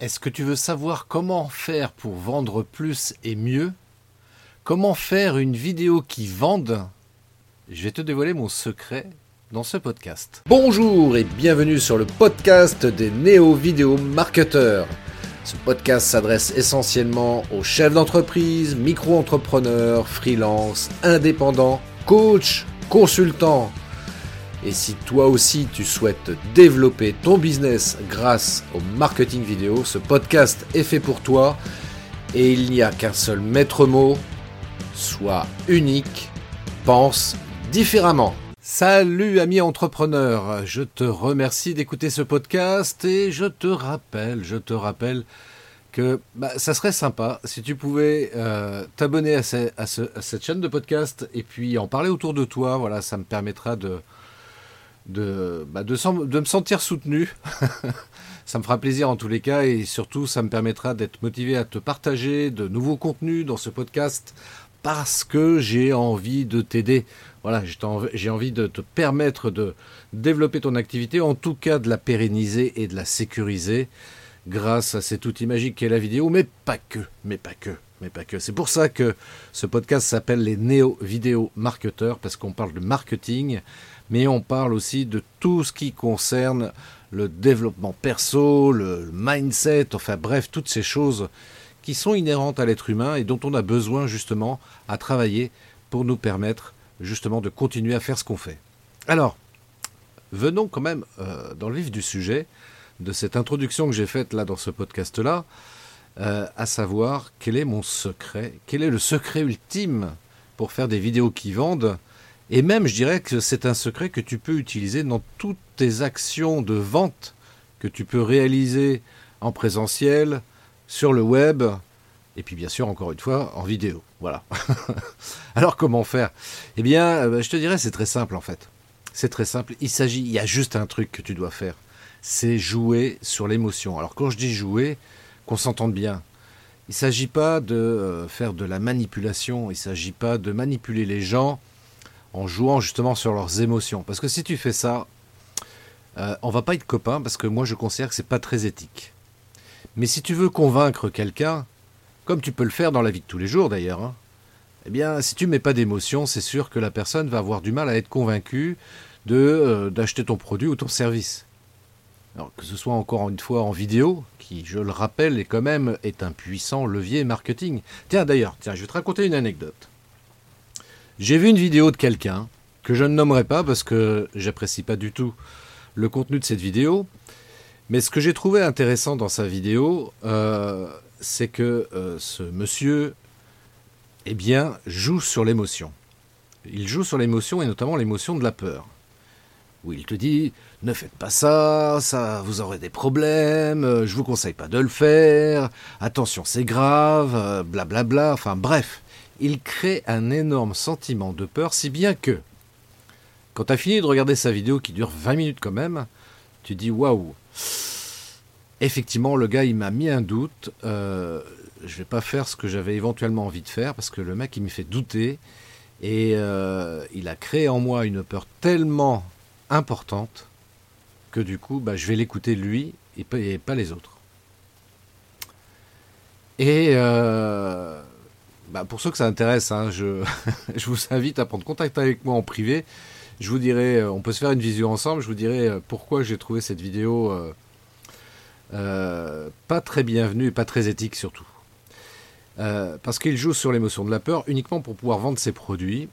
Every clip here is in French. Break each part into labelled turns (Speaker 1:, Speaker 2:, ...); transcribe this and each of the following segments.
Speaker 1: Est-ce que tu veux savoir comment faire pour vendre plus et mieux? Comment faire une vidéo qui vende? Je vais te dévoiler mon secret dans ce podcast. Bonjour et bienvenue sur le podcast des néo-vidéo marketeurs. Ce podcast s'adresse essentiellement aux chefs d'entreprise, micro-entrepreneurs, freelance, indépendants, coachs, consultants et si toi aussi tu souhaites développer ton business grâce au marketing vidéo, ce podcast est fait pour toi. Et il n'y a qu'un seul maître mot, sois unique, pense différemment. Salut amis entrepreneurs, je te remercie d'écouter ce podcast et je te rappelle, je te rappelle que bah, ça serait sympa si tu pouvais euh, t'abonner à, à, cette chaîne de podcast et puis en parler autour de toi. Voilà, ça me permettra de, de, bah de, me sentir soutenu. ça me fera plaisir en tous les cas et surtout ça me permettra d'être motivé à te partager de nouveaux contenus dans ce podcast parce que j'ai envie de t'aider. Voilà, j'ai envie de te permettre de développer ton activité, en tout cas de la pérenniser et de la sécuriser grâce à cet outil magique qu'est la vidéo, mais pas que, mais pas que, mais pas que. C'est pour ça que ce podcast s'appelle les Néo Vidéo Marketeurs, parce qu'on parle de marketing, mais on parle aussi de tout ce qui concerne le développement perso, le mindset, enfin bref, toutes ces choses qui sont inhérentes à l'être humain et dont on a besoin justement à travailler pour nous permettre justement de continuer à faire ce qu'on fait. Alors, venons quand même euh, dans le vif du sujet de cette introduction que j'ai faite là dans ce podcast-là, euh, à savoir quel est mon secret, quel est le secret ultime pour faire des vidéos qui vendent et même, je dirais que c'est un secret que tu peux utiliser dans toutes tes actions de vente que tu peux réaliser en présentiel, sur le web, et puis bien sûr, encore une fois, en vidéo. Voilà. Alors comment faire? Eh bien, euh, je te dirais, c'est très simple en fait. C'est très simple. Il s'agit, il y a juste un truc que tu dois faire. C'est jouer sur l'émotion. Alors quand je dis jouer, qu'on s'entende bien. Il ne s'agit pas de euh, faire de la manipulation. Il ne s'agit pas de manipuler les gens en jouant justement sur leurs émotions. Parce que si tu fais ça, euh, on va pas être copains parce que moi je considère que c'est pas très éthique. Mais si tu veux convaincre quelqu'un, comme tu peux le faire dans la vie de tous les jours d'ailleurs, hein, eh bien si tu mets pas d'émotion, c'est sûr que la personne va avoir du mal à être convaincue de euh, d'acheter ton produit ou ton service. Alors que ce soit encore une fois en vidéo, qui je le rappelle est quand même est un puissant levier marketing. Tiens d'ailleurs, tiens, je vais te raconter une anecdote. J'ai vu une vidéo de quelqu'un que je ne nommerai pas parce que j'apprécie pas du tout le contenu de cette vidéo. Mais ce que j'ai trouvé intéressant dans sa vidéo, euh, c'est que euh, ce monsieur, eh bien, joue sur l'émotion. Il joue sur l'émotion et notamment l'émotion de la peur. Où il te dit ne faites pas ça, ça vous aurez des problèmes, euh, je vous conseille pas de le faire, attention c'est grave, blablabla, bla bla, enfin bref il crée un énorme sentiment de peur, si bien que, quand tu as fini de regarder sa vidéo qui dure 20 minutes quand même, tu dis waouh, effectivement, le gars il m'a mis un doute, euh, je vais pas faire ce que j'avais éventuellement envie de faire parce que le mec il me fait douter et euh, il a créé en moi une peur tellement importante que du coup bah, je vais l'écouter lui et pas, les autres. Et euh, bah, pour ceux que ça intéresse, hein, je, vous invite à prendre contact avec moi en privé. Je vous dirai, euh, on peut se faire une visio ensemble, je vous dirai euh, pourquoi j'ai trouvé cette vidéo euh, pas très bienvenue et pas très éthique surtout. parce qu'il joue sur l'émotion de la peur uniquement pour pouvoir vendre ses produits.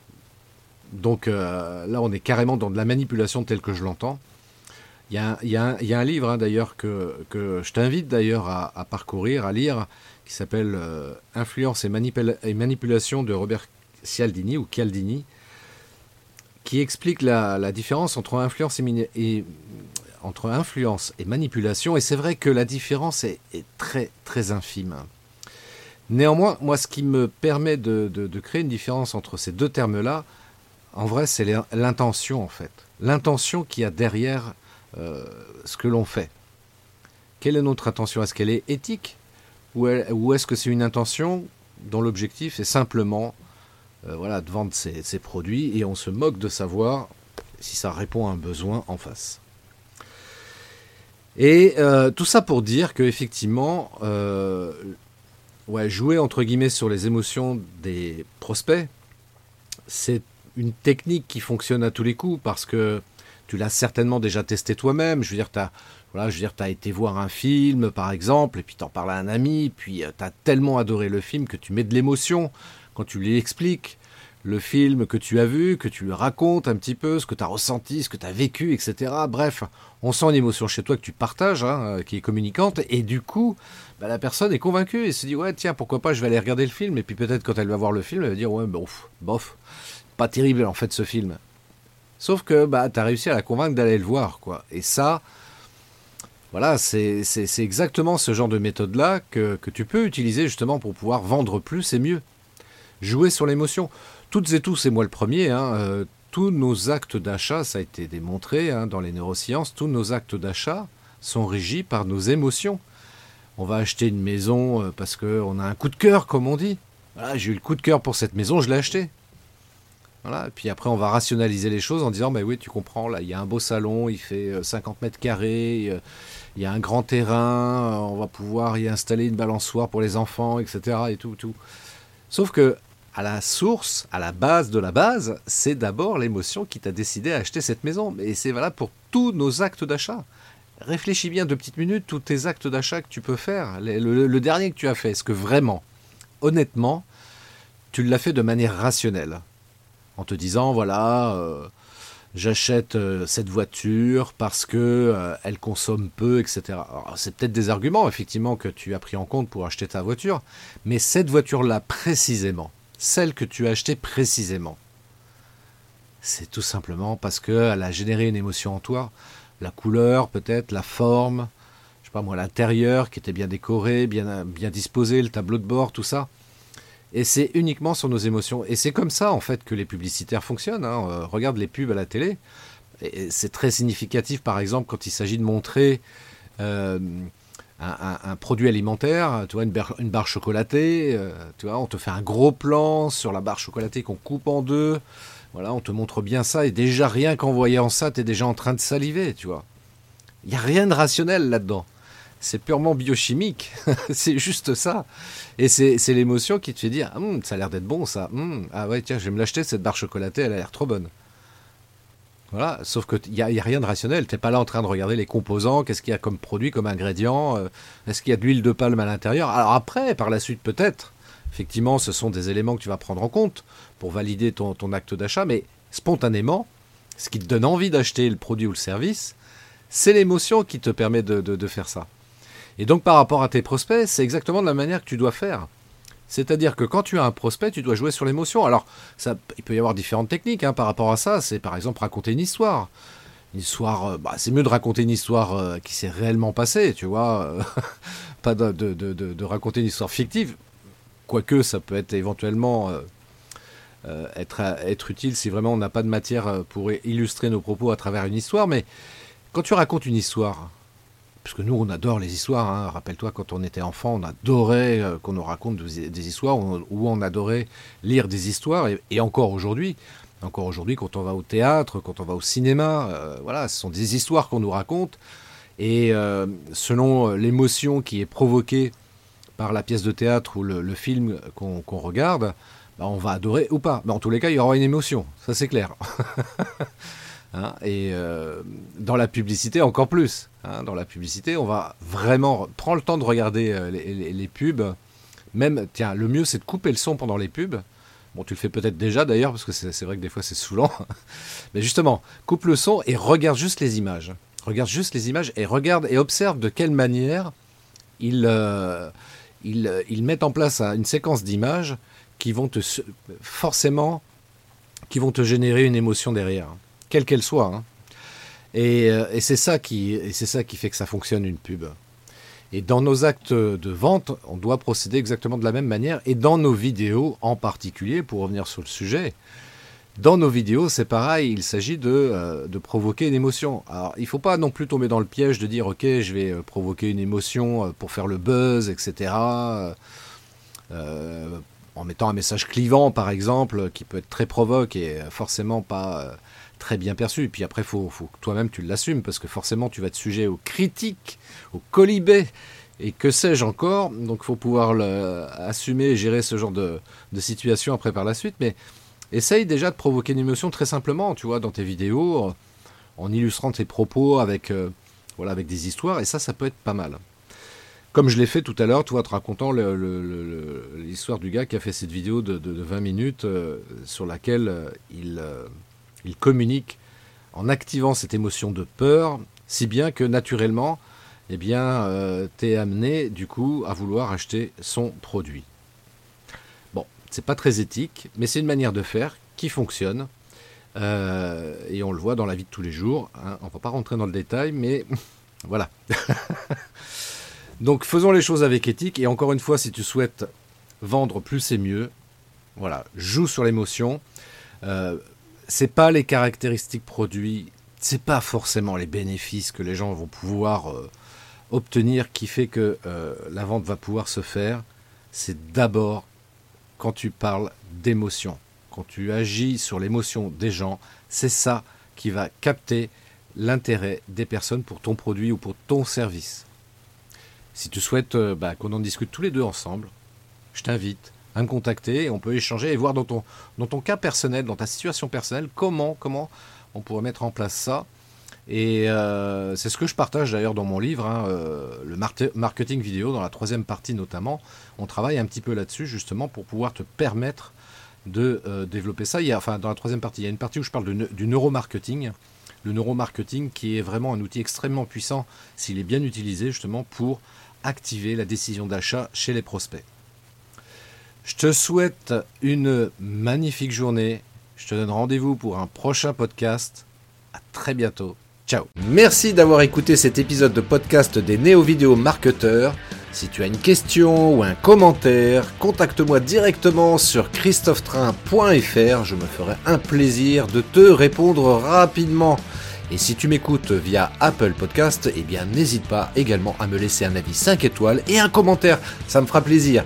Speaker 1: Donc là, on est carrément dans de la manipulation telle que je l'entends. Il y, a, un livre hein, d'ailleurs que, je t'invite d'ailleurs à, parcourir, à lire, qui s'appelle euh, Influence et, manipulation de Robert Cialdini ou Cialdini, qui explique la, différence entre influence et, entre influence et manipulation. Et c'est vrai que la différence est, très très infime. Néanmoins, moi, ce qui me permet de, créer une différence entre ces deux termes-là, en vrai, c'est l'intention en fait. L'intention qu'il y a derrière euh, ce que l'on fait. Quelle est notre intention Est-ce qu'elle est éthique? Ou, est-ce que c'est une intention dont l'objectif est simplement euh, voilà, de vendre ses, produits et on se moque de savoir si ça répond à un besoin en face? Et euh, tout ça pour dire que effectivement, jouer entre guillemets sur les émotions des prospects, c'est une technique qui fonctionne à tous les coups parce que tu l'as certainement déjà testé toi-même. Je veux dire, tu as, voilà, je été voir un film, par exemple, et puis t'en parles à un ami, puis tu as tellement adoré le film que tu mets de l'émotion quand tu lui expliques le film que tu as vu, que tu lui racontes un petit peu ce que tu as ressenti, ce que tu as vécu, etc. Bref, on sent une émotion chez toi que tu partages, hein, qui est communicante, et du coup, bah, la personne est convaincue et se dit ouais tiens pourquoi pas je vais aller regarder le film et puis peut-être quand elle va voir le film elle va dire ouais bof bof pas terrible en fait ce film. Sauf que bah as réussi à la convaincre d'aller le voir quoi. Et ça voilà, c'est exactement ce genre de méthode-là que, tu peux utiliser justement pour pouvoir vendre plus et mieux. Jouer sur l'émotion. Toutes et tous, et moi le premier, hein, euh, tous nos actes d'achat, ça a été démontré hein, dans les neurosciences, tous nos actes d'achat sont régis par nos émotions. On va acheter une maison euh, parce qu'on a un coup de cœur, comme on dit. j'ai eu le coup de cœur pour cette maison, je l'ai achetée. Et puis après, on va rationaliser les choses en disant, bah oui, tu comprends, là, il y a un beau salon, il fait 50 euh, mètres carrés, il y a un grand terrain, on va pouvoir y installer une balançoire pour les enfants, etc. et tout, tout. Sauf que, à la source, à la base de la base, c'est d'abord l'émotion qui t'a décidé à acheter cette maison. Et c'est valable pour tous nos actes d'achat. Réfléchis bien deux petites minutes, tous tes actes d'achat que tu peux faire. Le, dernier que tu as fait, est-ce que vraiment, honnêtement, tu l'as fait de manière rationnelle? En te disant, voilà, euh, j'achète euh, cette voiture parce que euh, elle consomme peu, etc. C'est peut-être des arguments effectivement que tu as pris en compte pour acheter ta voiture, mais cette voiture-là précisément, celle que tu as achetée précisément, c'est tout simplement parce qu'elle a généré une émotion en toi, la couleur peut-être, la forme, je sais pas moi, l'intérieur qui était bien décoré, bien, bien disposé, le tableau de bord, tout ça. Et c'est uniquement sur nos émotions. Et c'est comme ça, en fait, que les publicitaires fonctionnent. Hein. Euh, regarde les pubs à la télé. C'est très significatif, par exemple, quand il s'agit de montrer euh, un, produit alimentaire, tu vois, une, barre, chocolatée, euh, tu vois, on te fait un gros plan sur la barre chocolatée qu'on coupe en deux. Voilà, on te montre bien ça. Et déjà, rien qu'en voyant ça, tu es déjà en train de saliver, tu vois. Il n'y a rien de rationnel là-dedans c'est purement biochimique. c'est juste ça. Et c'est l'émotion qui te fait dire hum, ça a l'air d'être bon ça. Hum, ah ouais, tiens, je vais me l'acheter cette barre chocolatée, elle a l'air trop bonne. Voilà, sauf qu'il n'y a, a, rien de rationnel. Tu n'es pas là en train de regarder les composants, qu'est-ce qu'il y a comme produit, comme ingrédient, euh, est-ce qu'il y a de l'huile de palme à l'intérieur? Alors après, par la suite peut-être, effectivement, ce sont des éléments que tu vas prendre en compte pour valider ton, acte d'achat, mais spontanément, ce qui te donne envie d'acheter le produit ou le service, c'est l'émotion qui te permet de faire ça. Et donc par rapport à tes prospects, c'est exactement de la manière que tu dois faire. C'est-à-dire que quand tu as un prospect, tu dois jouer sur l'émotion. Alors, ça, il peut y avoir différentes techniques hein, par rapport à ça. C'est par exemple raconter une histoire. Histoire, euh, bah, c'est mieux de raconter une histoire euh, qui s'est réellement passée, tu vois. Euh, pas de, de, de, raconter une histoire fictive. Quoique ça peut être éventuellement être, être utile si vraiment on n'a pas de matière pour illustrer nos propos à travers une histoire. Mais quand tu racontes une histoire, parce que nous, on adore les histoires. Hein. Rappelle-toi, quand on était enfant, on adorait euh, qu'on nous raconte des, histoires, ou on, adorait lire des histoires, et, encore aujourd'hui. Encore aujourd'hui, quand on va au théâtre, quand on va au cinéma, euh, voilà, ce sont des histoires qu'on nous raconte. Et euh, selon l'émotion qui est provoquée par la pièce de théâtre ou le, film qu'on regarde, bah, on va adorer ou pas. Mais en tous les cas, il y aura une émotion, ça c'est clair. Hein, et euh, dans la publicité, encore plus. Hein, dans la publicité, on va vraiment prendre le temps de regarder euh, les, pubs. Même, tiens, le mieux, c'est de couper le son pendant les pubs. Bon, tu le fais peut-être déjà d'ailleurs, parce que c'est vrai que des fois c'est saoulant. Mais justement, coupe le son et regarde juste les images. Regarde juste les images et regarde et observe de quelle manière ils, euh, ils, ils mettent en place une séquence d'images qui vont te forcément qui vont te générer une émotion derrière quelle qu'elle soit. Hein. Euh, et, c'est ça qui, fait que ça fonctionne une pub. Et dans nos actes de vente, on doit procéder exactement de la même manière. Et dans nos vidéos en particulier, pour revenir sur le sujet, dans nos vidéos, c'est pareil, il s'agit de, euh, provoquer une émotion. Alors, il ne faut pas non plus tomber dans le piège de dire, ok, je vais euh, provoquer une émotion pour faire le buzz, etc. en mettant un message clivant, par exemple, qui peut être très provoque et forcément pas très bien perçu. Puis après, il faut, faut, que toi-même tu l'assumes, parce que forcément, tu vas être sujet aux critiques, aux colibés, et que sais-je encore. Donc, il faut pouvoir assumer et gérer ce genre de, de, situation après par la suite. Mais essaye déjà de provoquer une émotion très simplement, tu vois, dans tes vidéos, en illustrant tes propos avec, euh, voilà, avec des histoires, et ça, ça peut être pas mal. Comme je l'ai fait tout à l'heure, tu vois, te racontant l'histoire du gars qui a fait cette vidéo de, 20 minutes euh, sur laquelle euh, il, il communique en activant cette émotion de peur, si bien que naturellement, eh bien, euh, es amené du coup à vouloir acheter son produit. Bon, c'est pas très éthique, mais c'est une manière de faire qui fonctionne. Euh, et on le voit dans la vie de tous les jours. Hein. On va pas rentrer dans le détail, mais voilà. Donc faisons les choses avec éthique. Et encore une fois, si tu souhaites vendre plus et mieux, voilà, joue sur l'émotion. Euh, c'est pas les caractéristiques produits, c'est pas forcément les bénéfices que les gens vont pouvoir euh, obtenir qui fait que euh, la vente va pouvoir se faire. C'est d'abord quand tu parles d'émotion, quand tu agis sur l'émotion des gens, c'est ça qui va capter l'intérêt des personnes pour ton produit ou pour ton service. Si tu souhaites euh, bah, qu'on en discute tous les deux ensemble, je t'invite à me contacter, on peut échanger et voir dans ton, dans ton cas personnel, dans ta situation personnelle, comment, comment on pourrait mettre en place ça. Et euh, c'est ce que je partage d'ailleurs dans mon livre, hein, euh, le marketing vidéo, dans la troisième partie notamment. On travaille un petit peu là-dessus justement pour pouvoir te permettre de euh, développer ça. Enfin, dans la troisième partie, il y a une partie où je parle du neuromarketing. Le neuromarketing qui est vraiment un outil extrêmement puissant s'il est bien utilisé justement pour activer la décision d'achat chez les prospects. Je te souhaite une magnifique journée. Je te donne rendez-vous pour un prochain podcast. À très bientôt. Ciao. Merci d'avoir écouté cet épisode de podcast des néo-vidéo marketeurs. Si tu as une question ou un commentaire, contacte-moi directement sur christophetrain.fr. Je me ferai un plaisir de te répondre rapidement. Et si tu m'écoutes via Apple Podcast, eh bien n'hésite pas également à me laisser un avis 5 étoiles et un commentaire, ça me fera plaisir.